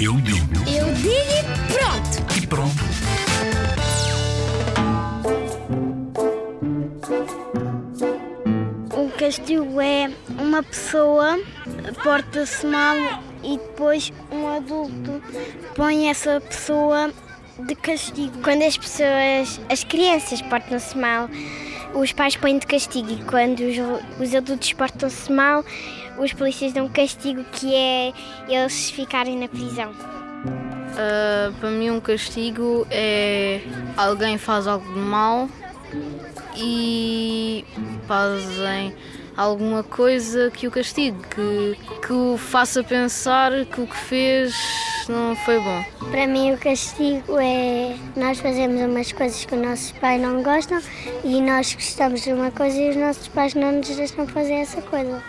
Eu digo Eu digo e pronto. e pronto. O castigo é uma pessoa porta-se mal e depois um adulto põe essa pessoa de castigo. Quando as pessoas, as crianças portam-se mal, os pais põem de castigo e quando os, os adultos portam-se mal, os polícias dão castigo que é eles ficarem na prisão. Ah, para mim, um castigo é alguém faz algo de mal e fazem alguma coisa que o castigue, que, que o faça pensar que o que fez não foi bom. Para mim o castigo é nós fazemos umas coisas que os nossos pais não gostam e nós gostamos de uma coisa e os nossos pais não nos deixam fazer essa coisa.